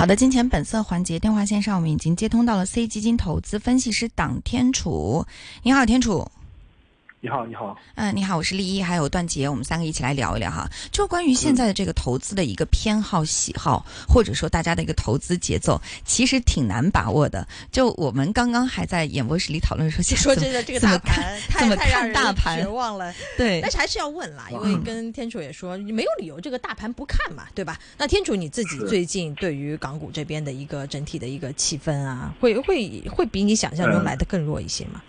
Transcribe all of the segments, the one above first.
好的，金钱本色环节电话线上，我们已经接通到了 C 基金投资分析师党天楚。你好，天楚。你好，你好。嗯，你好，我是丽一，还有段杰，我们三个一起来聊一聊哈。就关于现在的这个投资的一个偏好、喜好，或者说大家的一个投资节奏，其实挺难把握的。就我们刚刚还在演播室里讨论说，说真的，这个大盘怎么看大盘绝望了。对，但是还是要问啦，因为跟天楚也说，你没有理由这个大盘不看嘛，对吧？那天楚你自己最近对于港股这边的一个整体的一个气氛啊，会会会比你想象中来的更弱一些吗？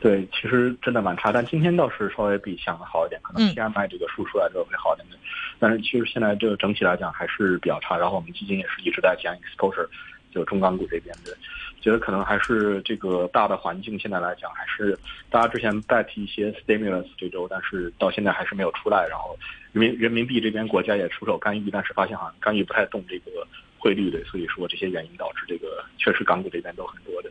对，其实真的蛮差，但今天倒是稍微比想的好一点，可能 PMI 这个数出来之后会好一点的。但是其实现在这个整体来讲还是比较差。然后我们基金也是一直在讲 exposure，就中港股这边的，觉得可能还是这个大的环境现在来讲，还是大家之前代替一些 stimulus 这周，但是到现在还是没有出来。然后人民人民币这边国家也出手干预，但是发现好像干预不太动这个汇率的，所以说这些原因导致这个确实港股这边都很多的。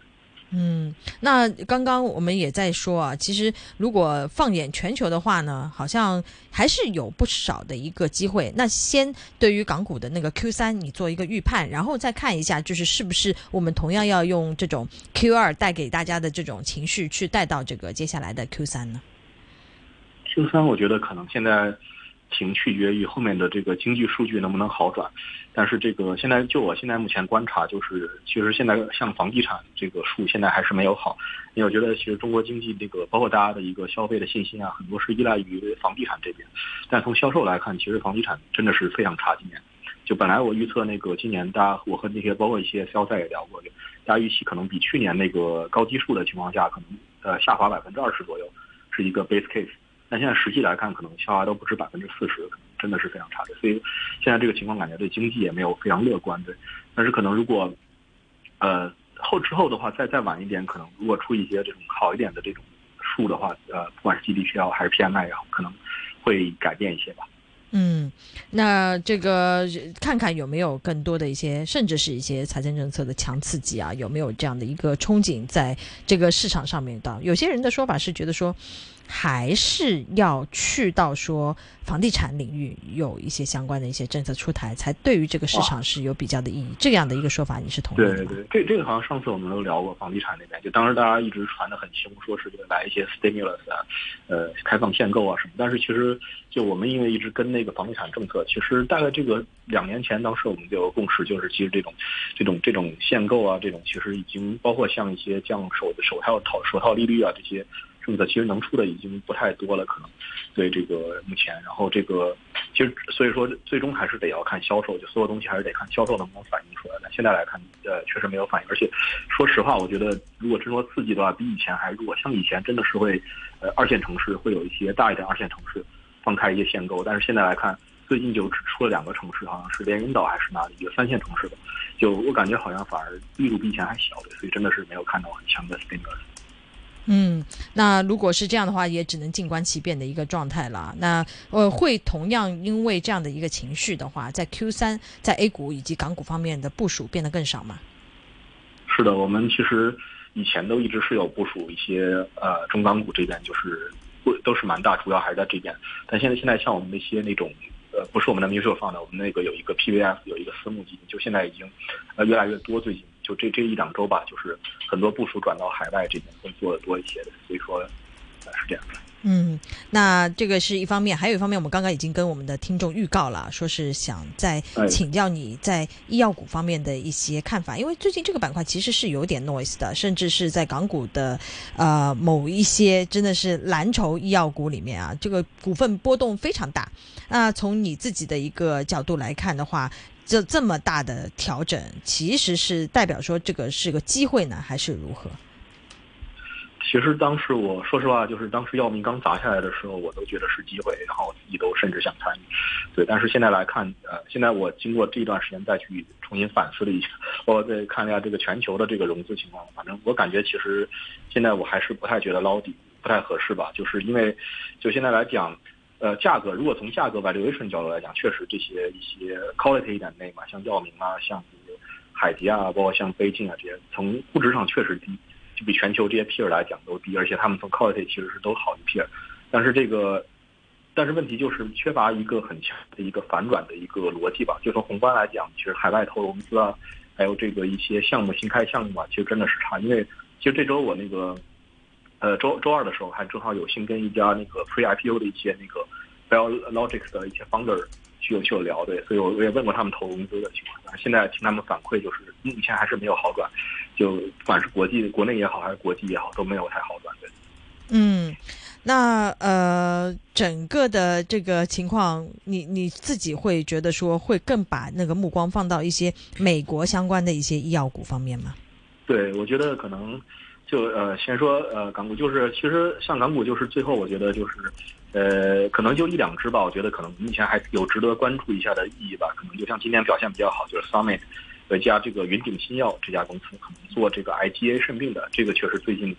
嗯，那刚刚我们也在说啊，其实如果放眼全球的话呢，好像还是有不少的一个机会。那先对于港股的那个 Q 三，你做一个预判，然后再看一下，就是是不是我们同样要用这种 Q 二带给大家的这种情绪去带到这个接下来的 Q 三呢？Q 三，我觉得可能现在。挺取决于后面的这个经济数据能不能好转，但是这个现在就我现在目前观察，就是其实现在像房地产这个数现在还是没有好，因为我觉得其实中国经济这个包括大家的一个消费的信心啊，很多是依赖于房地产这边，但从销售来看，其实房地产真的是非常差。今年就本来我预测那个今年大家我和那些包括一些销售也聊过，大家预期可能比去年那个高基数的情况下，可能呃下滑百分之二十左右，是一个 base case。但现在实际来看，可能下滑都不止百分之四十，可能真的是非常差的。所以现在这个情况，感觉对经济也没有非常乐观的。但是可能如果，呃后之后的话，再再晚一点，可能如果出一些这种好一点的这种数的话，呃，不管是 GDP 也好，还是 PMI 也好，可能会改变一些吧。嗯，那这个看看有没有更多的一些，甚至是一些财政政策的强刺激啊，有没有这样的一个憧憬在这个市场上面的？有些人的说法是觉得说。还是要去到说房地产领域有一些相关的一些政策出台，才对于这个市场是有比较的意义。这样的一个说法，你是同意的吗？对对，这这个好像上次我们都聊过房地产那边，就当时大家一直传的很凶，说是来一些 stimulus 啊，呃，开放限购啊什么。但是其实就我们因为一直跟那个房地产政策，其实大概这个两年前，当时我们就共识，就是其实这种这种这种限购啊，这种其实已经包括像一些降首首套套首套利率啊这些。政策其实能出的已经不太多了，可能对这个目前，然后这个其实所以说最终还是得要看销售，就所有东西还是得看销售能不能反映出来。但现在来看，呃，确实没有反应。而且说实话，我觉得如果真说刺激的话，比以前还弱。像以前真的是会，呃，二线城市会有一些大一点二线城市放开一些限购，但是现在来看，最近就只出了两个城市，好像是连云岛还是哪里一个三线城市的，就我感觉好像反而力度比以前还小，所以真的是没有看到很强的 stimulus。嗯，那如果是这样的话，也只能静观其变的一个状态了。那呃，会同样因为这样的一个情绪的话，在 Q 三在 A 股以及港股方面的部署变得更少吗？是的，我们其实以前都一直是有部署一些呃中港股这边，就是不都是蛮大，主要还是在这边。但现在现在像我们那些那种呃不是我们的 mutual fund，我们那个有一个 PVF 有一个私募基金，就现在已经呃越来越多最近。就这这一两周吧，就是很多部署转到海外这边会做的多一些的，所以说呃是这样的。嗯，那这个是一方面，还有一方面，我们刚刚已经跟我们的听众预告了，说是想再请教你在医药股方面的一些看法，因为最近这个板块其实是有点 noise 的，甚至是在港股的呃某一些真的是蓝筹医药股里面啊，这个股份波动非常大。那从你自己的一个角度来看的话，这这么大的调整，其实是代表说这个是个机会呢，还是如何？其实当时我说实话，就是当时药明刚砸下来的时候，我都觉得是机会，然后自己都甚至想参与。对，但是现在来看，呃，现在我经过这段时间再去重新反思了一下，我再看一下这个全球的这个融资情况，反正我感觉其实现在我还是不太觉得捞底不太合适吧，就是因为就现在来讲。呃，价格如果从价格 valuation 角度来讲，确实这些一些 quality 一点的嘛，像药明啊，像海迪啊，包括像飞进啊这些，从估值上确实低，就比全球这些 peer 来讲都低，而且他们从 quality 其实是都好一 peer。但是这个但是问题就是缺乏一个很强的一个反转的一个逻辑吧。就从宏观来讲，其实海外投融资啊，还有这个一些项目新开项目啊，其实真的是差。因为其实这周我那个，呃，周周二的时候还正好有幸跟一家那个 Pre IPO 的一些那个 Biologics 的一些 founder 去有去有聊对，所以我我也问过他们投融资的情况。现在听他们反馈就是目前还是没有好转，就不管是国际国内也好，还是国际也好，都没有太好转对。嗯。那呃，整个的这个情况，你你自己会觉得说会更把那个目光放到一些美国相关的一些医药股方面吗？对，我觉得可能就呃，先说呃港股，就是其实像港股，就是最后我觉得就是呃，可能就一两只吧，我觉得可能目前还有值得关注一下的意义吧。可能就像今天表现比较好，就是 Summit 一家这个云顶新药这家公司，可能做这个 IgA 肾病的，这个确实最近。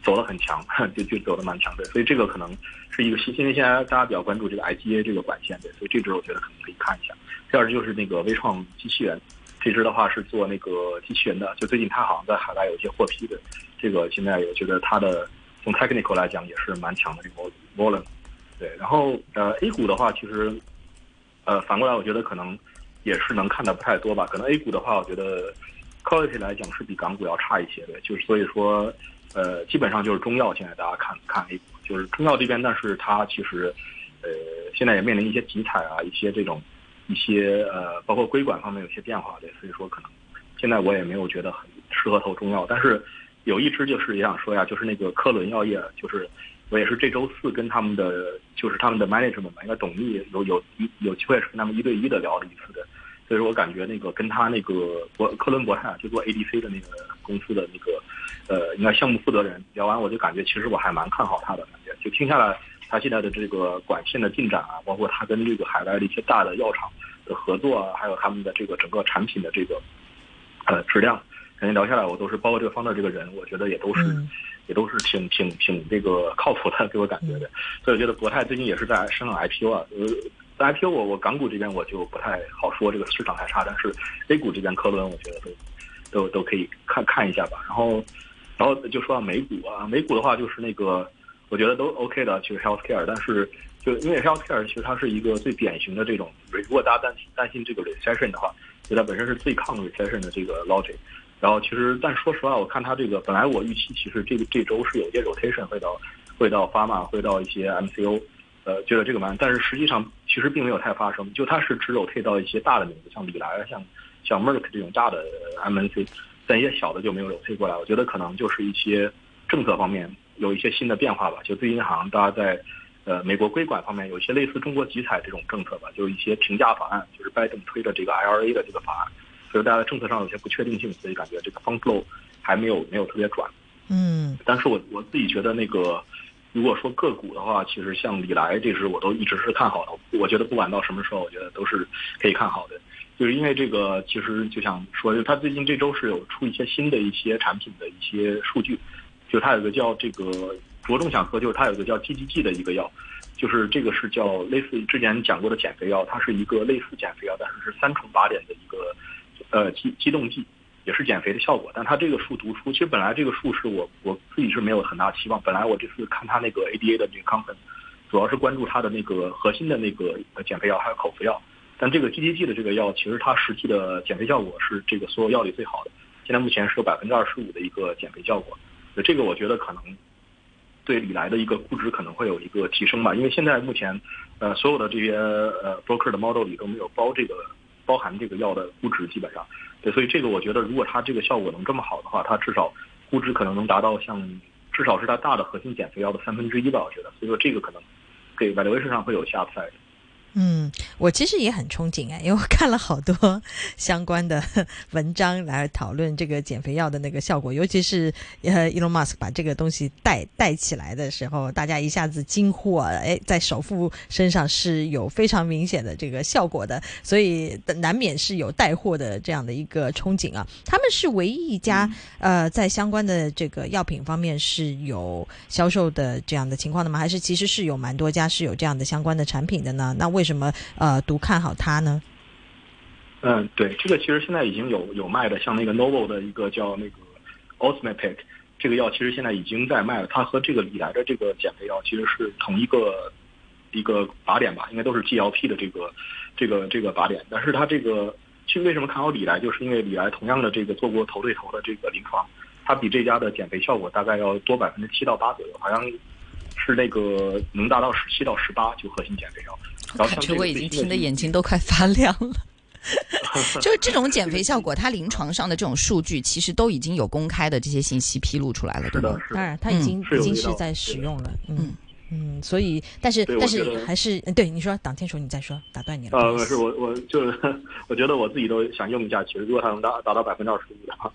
走得很强，就就走得蛮强的，所以这个可能是一个新，因为现在大家比较关注这个 IGA 这个管线的，所以这支我觉得可能可以看一下。第二支就是那个微创机器人，这只的话是做那个机器人的，就最近它好像在海外有一些获批的，这个现在我觉得它的从 technical 来讲也是蛮强的这个 volume。对，然后呃 A 股的话，其实呃反过来我觉得可能也是能看的不太多吧，可能 A 股的话，我觉得 quality 来讲是比港股要差一些的，就是所以说。呃，基本上就是中药，现在大家看看 A 股，就是中药这边，但是它其实，呃，现在也面临一些集采啊，一些这种，一些呃，包括规管方面有些变化的，所以说可能现在我也没有觉得很适合投中药。但是有一支就是也想说呀，就是那个科伦药业，就是我也是这周四跟他们的就是他们的 management 嘛，应该董秘有有一有机会是跟他们一对一的聊了一次的，所以说我感觉那个跟他那个博科伦博泰啊就做 ADC 的那个公司的那个。呃，应该项目负责人聊完，我就感觉其实我还蛮看好他的感觉。就听下来，他现在的这个管线的进展啊，包括他跟这个海外的一些大的药厂的合作啊，还有他们的这个整个产品的这个呃质量，感觉聊下来，我都是包括这个方的这个人，我觉得也都是也都是挺挺挺这个靠谱的，给我感觉的。所以我觉得国泰最近也是在申 IPO 啊，呃，IPO 我我港股这边我就不太好说，这个市场太差，但是 A 股这边科伦我觉得都都都可以看看一下吧，然后。然后就说到美股啊，美股的话就是那个，我觉得都 OK 的，其实 healthcare，但是就因为 healthcare 其实它是一个最典型的这种，如果大家担心担心这个 recession 的话，就它本身是最抗 recession 的这个 logic。然后其实，但说实话，我看它这个本来我预期其实这个这周是有些 rotation 会到会到 pharma 会到一些 MCO，呃，觉得这个蛮，但是实际上其实并没有太发生，就它是只有退到一些大的名字，像李来像像 Merck 这种大的 MNC。但一些小的就没有流退过来，我觉得可能就是一些政策方面有一些新的变化吧。就最近好像大家在呃美国规管方面有一些类似中国集采这种政策吧，就是一些评价法案，就是拜登推的这个 IRA 的这个法案，所以大家政策上有些不确定性，所以感觉这个 fund flow 还没有没有特别转。嗯，但是我我自己觉得那个如果说个股的话，其实像李来这只我都一直是看好的，我觉得不管到什么时候，我觉得都是可以看好的。就是因为这个，其实就想说，就他最近这周是有出一些新的一些产品的一些数据，就它有个叫这个着重想喝，就是它有个叫 GGG 的一个药，就是这个是叫类似于之前讲过的减肥药，它是一个类似减肥药，但是是三重靶点的一个呃激激动剂，也是减肥的效果。但它这个数读出，其实本来这个数是我我自己是没有很大期望，本来我这次看它那个 ADA 的这个 content，主要是关注它的那个核心的那个减肥药还有口服药。但这个 GDG 的这个药，其实它实际的减肥效果是这个所有药里最好的。现在目前是有百分之二十五的一个减肥效果，这个我觉得可能对李来的一个估值可能会有一个提升吧。因为现在目前，呃，所有的这些呃 broker 的 model 里都没有包这个包含这个药的估值，基本上。对，所以这个我觉得，如果它这个效果能这么好的话，它至少估值可能能达到像至少是它大的核心减肥药的三分之一吧。我觉得，所以说这个可能给 valuation 上会有下 side。嗯，我其实也很憧憬哎，因为我看了好多相关的文章来讨论这个减肥药的那个效果，尤其是呃，Elon Musk 把这个东西带带起来的时候，大家一下子惊呼啊，哎，在首富身上是有非常明显的这个效果的，所以难免是有带货的这样的一个憧憬啊。他们是唯一一家呃，在相关的这个药品方面是有销售的这样的情况的吗？还是其实是有蛮多家是有这样的相关的产品的呢？那为什么呃独看好它呢？嗯，对，这个其实现在已经有有卖的，像那个 Novo 的一个叫那个 o s m a p i c 这个药其实现在已经在卖了。它和这个李来的这个减肥药其实是同一个一个靶点吧，应该都是 GLP 的这个这个这个靶点。但是它这个去为什么看好李来，就是因为李来同样的这个做过头对头的这个临床，它比这家的减肥效果大概要多百分之七到八左右，好像是那个能达到十七到十八就核心减肥药。我感觉我已经听得眼睛都快发亮了。就是这种减肥效果，它临床上的这种数据其实都已经有公开的这些信息披露出来了，对吧？当然，它已经已经是在使用了，嗯。嗯，所以，但是，但是还是，对你说，党天说，你再说，打断你了。呃，是我，我就是，我觉得我自己都想用一下。其实，如果它能达达到百分之二十五的话，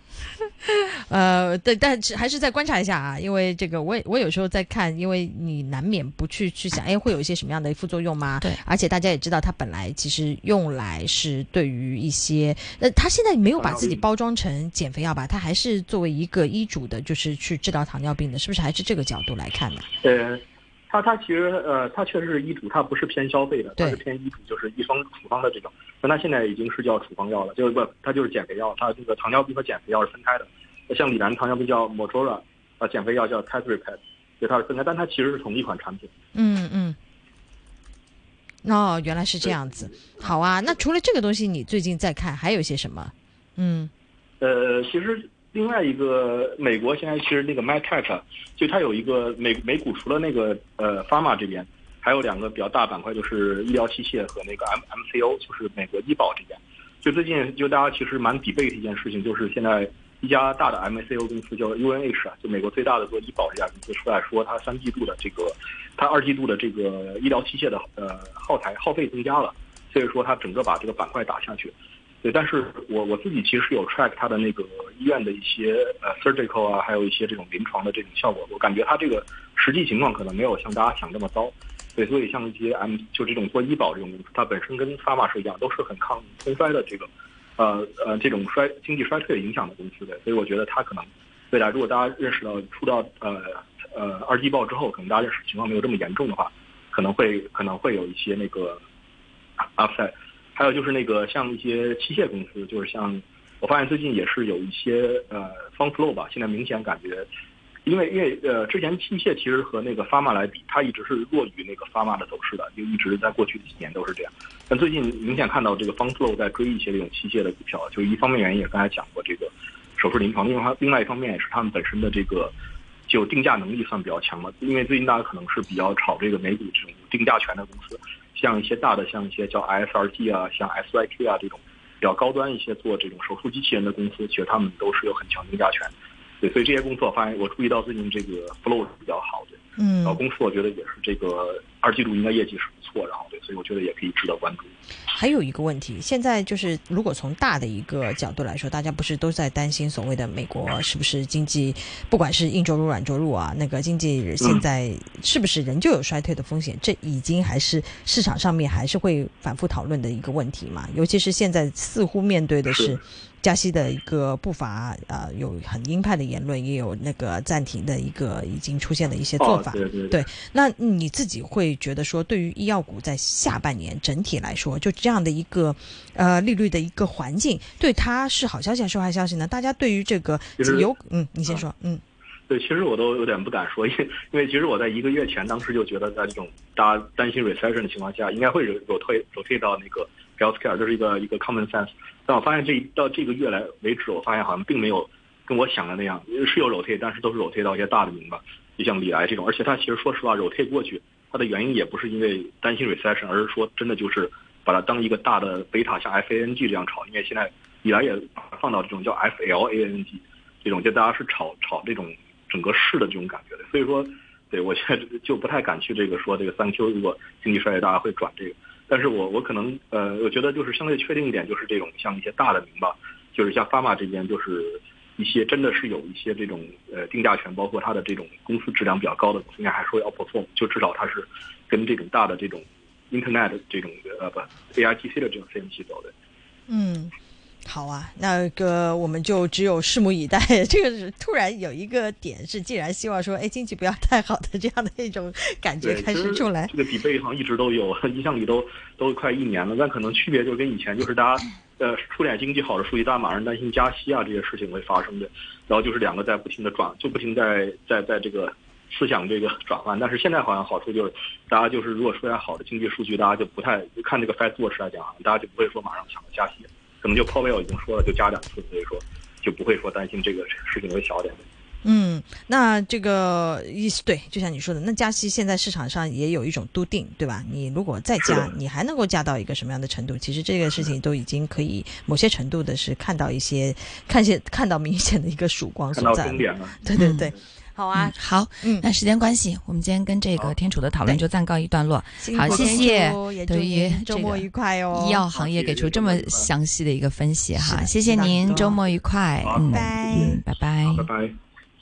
呃，对，但是还是再观察一下啊，因为这个，我也我有时候在看，因为你难免不去去想，哎，会有一些什么样的副作用吗？对，而且大家也知道，它本来其实用来是对于一些，呃，它现在没有把自己包装成减肥药吧？它还是作为一个医嘱的，就是去治疗糖尿病的，是不是？还是这个角度来看呢？对。它它其实呃，它确实是医嘱，它不是偏消费的，它是偏医嘱，就是医生处方的这种。但它现在已经是叫处方药了，就是不，它就是减肥药。它这个糖尿病和减肥药是分开的。像李兰糖尿病叫 Motora，啊，减肥药叫 t e t r i p a d 对，它是分开，但它其实是同一款产品。嗯嗯。哦，原来是这样子。好啊，那除了这个东西，你最近在看还有一些什么？嗯。呃，其实。另外一个，美国现在其实那个 MedTech，就它有一个美美股，除了那个呃 Pharma 这边，还有两个比较大板块，就是医疗器械和那个 M MCO，就是美国医保这边。就最近就大家其实蛮 debate 一件事情，就是现在一家大的 MCO 公司叫 UNH 啊，就美国最大的做医保这家公司出来说，它三季度的这个，它二季度的这个医疗器械的呃耗材耗费增加了，所以说它整个把这个板块打下去。对，但是我我自己其实是有 track 它的那个医院的一些呃 surgical 啊，还有一些这种临床的这种效果，我感觉它这个实际情况可能没有像大家想这么糟。对，所以像一些 M 就这种做医保这种公司，它本身跟 pharma 是一样，都是很抗通衰的这个，呃呃这种衰经济衰退影响的公司的。所以我觉得它可能未来如果大家认识到出到呃呃二季报之后，可能大家认识情况没有这么严重的话，可能会可能会有一些那个 upside。还有就是那个像一些器械公司，就是像我发现最近也是有一些呃方 flow 吧，现在明显感觉，因为因为呃之前器械其实和那个 pharma 来比，它一直是弱于那个 pharma 的走势的，就一直在过去的几年都是这样。但最近明显看到这个方 flow 在追一些这种器械的股票，就一方面原因也刚才讲过这个手术临床，另外另外一方面也是他们本身的这个就定价能力算比较强嘛，因为最近大家可能是比较炒这个美股这种定价权的公司。像一些大的，像一些叫 ISRT 啊，像 SYK 啊这种比较高端一些做这种手术机器人的公司，其实他们都是有很强定价权。对，所以这些公司我发现，我注意到最近这个 flow 是比较好的。嗯，然后公司我觉得也是这个二季度应该业绩是不错，然后对，所以我觉得也可以值得关注。还有一个问题，现在就是如果从大的一个角度来说，大家不是都在担心所谓的美国是不是经济，不管是硬着陆、软着陆啊，那个经济现在是不是仍旧有衰退的风险？这已经还是市场上面还是会反复讨论的一个问题嘛？尤其是现在似乎面对的是。加息的一个步伐，呃，有很鹰派的言论，也有那个暂停的一个已经出现的一些做法。对对对。那你自己会觉得说，对于医药股在下半年整体来说，就这样的一个呃利率的一个环境，对它是好消息还是坏消息呢？大家对于这个有嗯，你先说嗯。对，其实我都有点不敢说，因为因为其实我在一个月前，当时就觉得在这种大家担心 recession 的情况下，应该会有有退有退到那个 healthcare，这是一个一个 common sense。但我发现这到这个月来为止，我发现好像并没有跟我想的那样，是有 rotate，但是都是 rotate 到一些大的名吧，就像李来这种。而且它其实说实话，rotate 过去，它的原因也不是因为担心 recession，而是说真的就是把它当一个大的贝塔，像 FANG 这样炒。因为现在以来也放到这种叫 FLANG 这种，就大家是炒炒这种。整个市的这种感觉的，所以说，对我现在就不太敢去这个说这个三 Q 如果经济衰退，大家会转这个。但是我我可能呃，我觉得就是相对确定一点，就是这种像一些大的名吧，就是像 f a m a 这边，就是一些真的是有一些这种呃定价权，包括它的这种公司质量比较高的，应该还说要 perform，就至少它是跟这种大的这种 Internet 这种呃不 AIGC 的这种 CMC 走的。嗯。好啊，那个我们就只有拭目以待。这个是突然有一个点是，既然希望说，哎，经济不要太好的这样的一种感觉开始出来。这个底背好像一直都有，印象里都都快一年了。但可能区别就是跟以前，就是大家呃出点经济好的数据，大家马上担心加息啊这些事情会发生的。然后就是两个在不停的转，就不停在在在这个思想这个转换。但是现在好像好处就是，大家就是如果出点好的经济数据，大家就不太看这个 Fed Watch 来讲，大家就不会说马上想着加息，可能就 Powell 已经说了就加两次，所以说就不会说担心这个事情会小点。嗯，那这个意思对，就像你说的，那加息现在市场上也有一种笃定，对吧？你如果再加，你还能够加到一个什么样的程度？其实这个事情都已经可以某些程度的是看到一些看见看到明显的一个曙光所在了。对对对，好啊，好，嗯，那时间关系，我们今天跟这个天楚的讨论就暂告一段落。好，谢谢，对于周末愉快哦，医药行业给出这么详细的一个分析哈，谢谢您，周末愉快，嗯，拜拜，拜拜。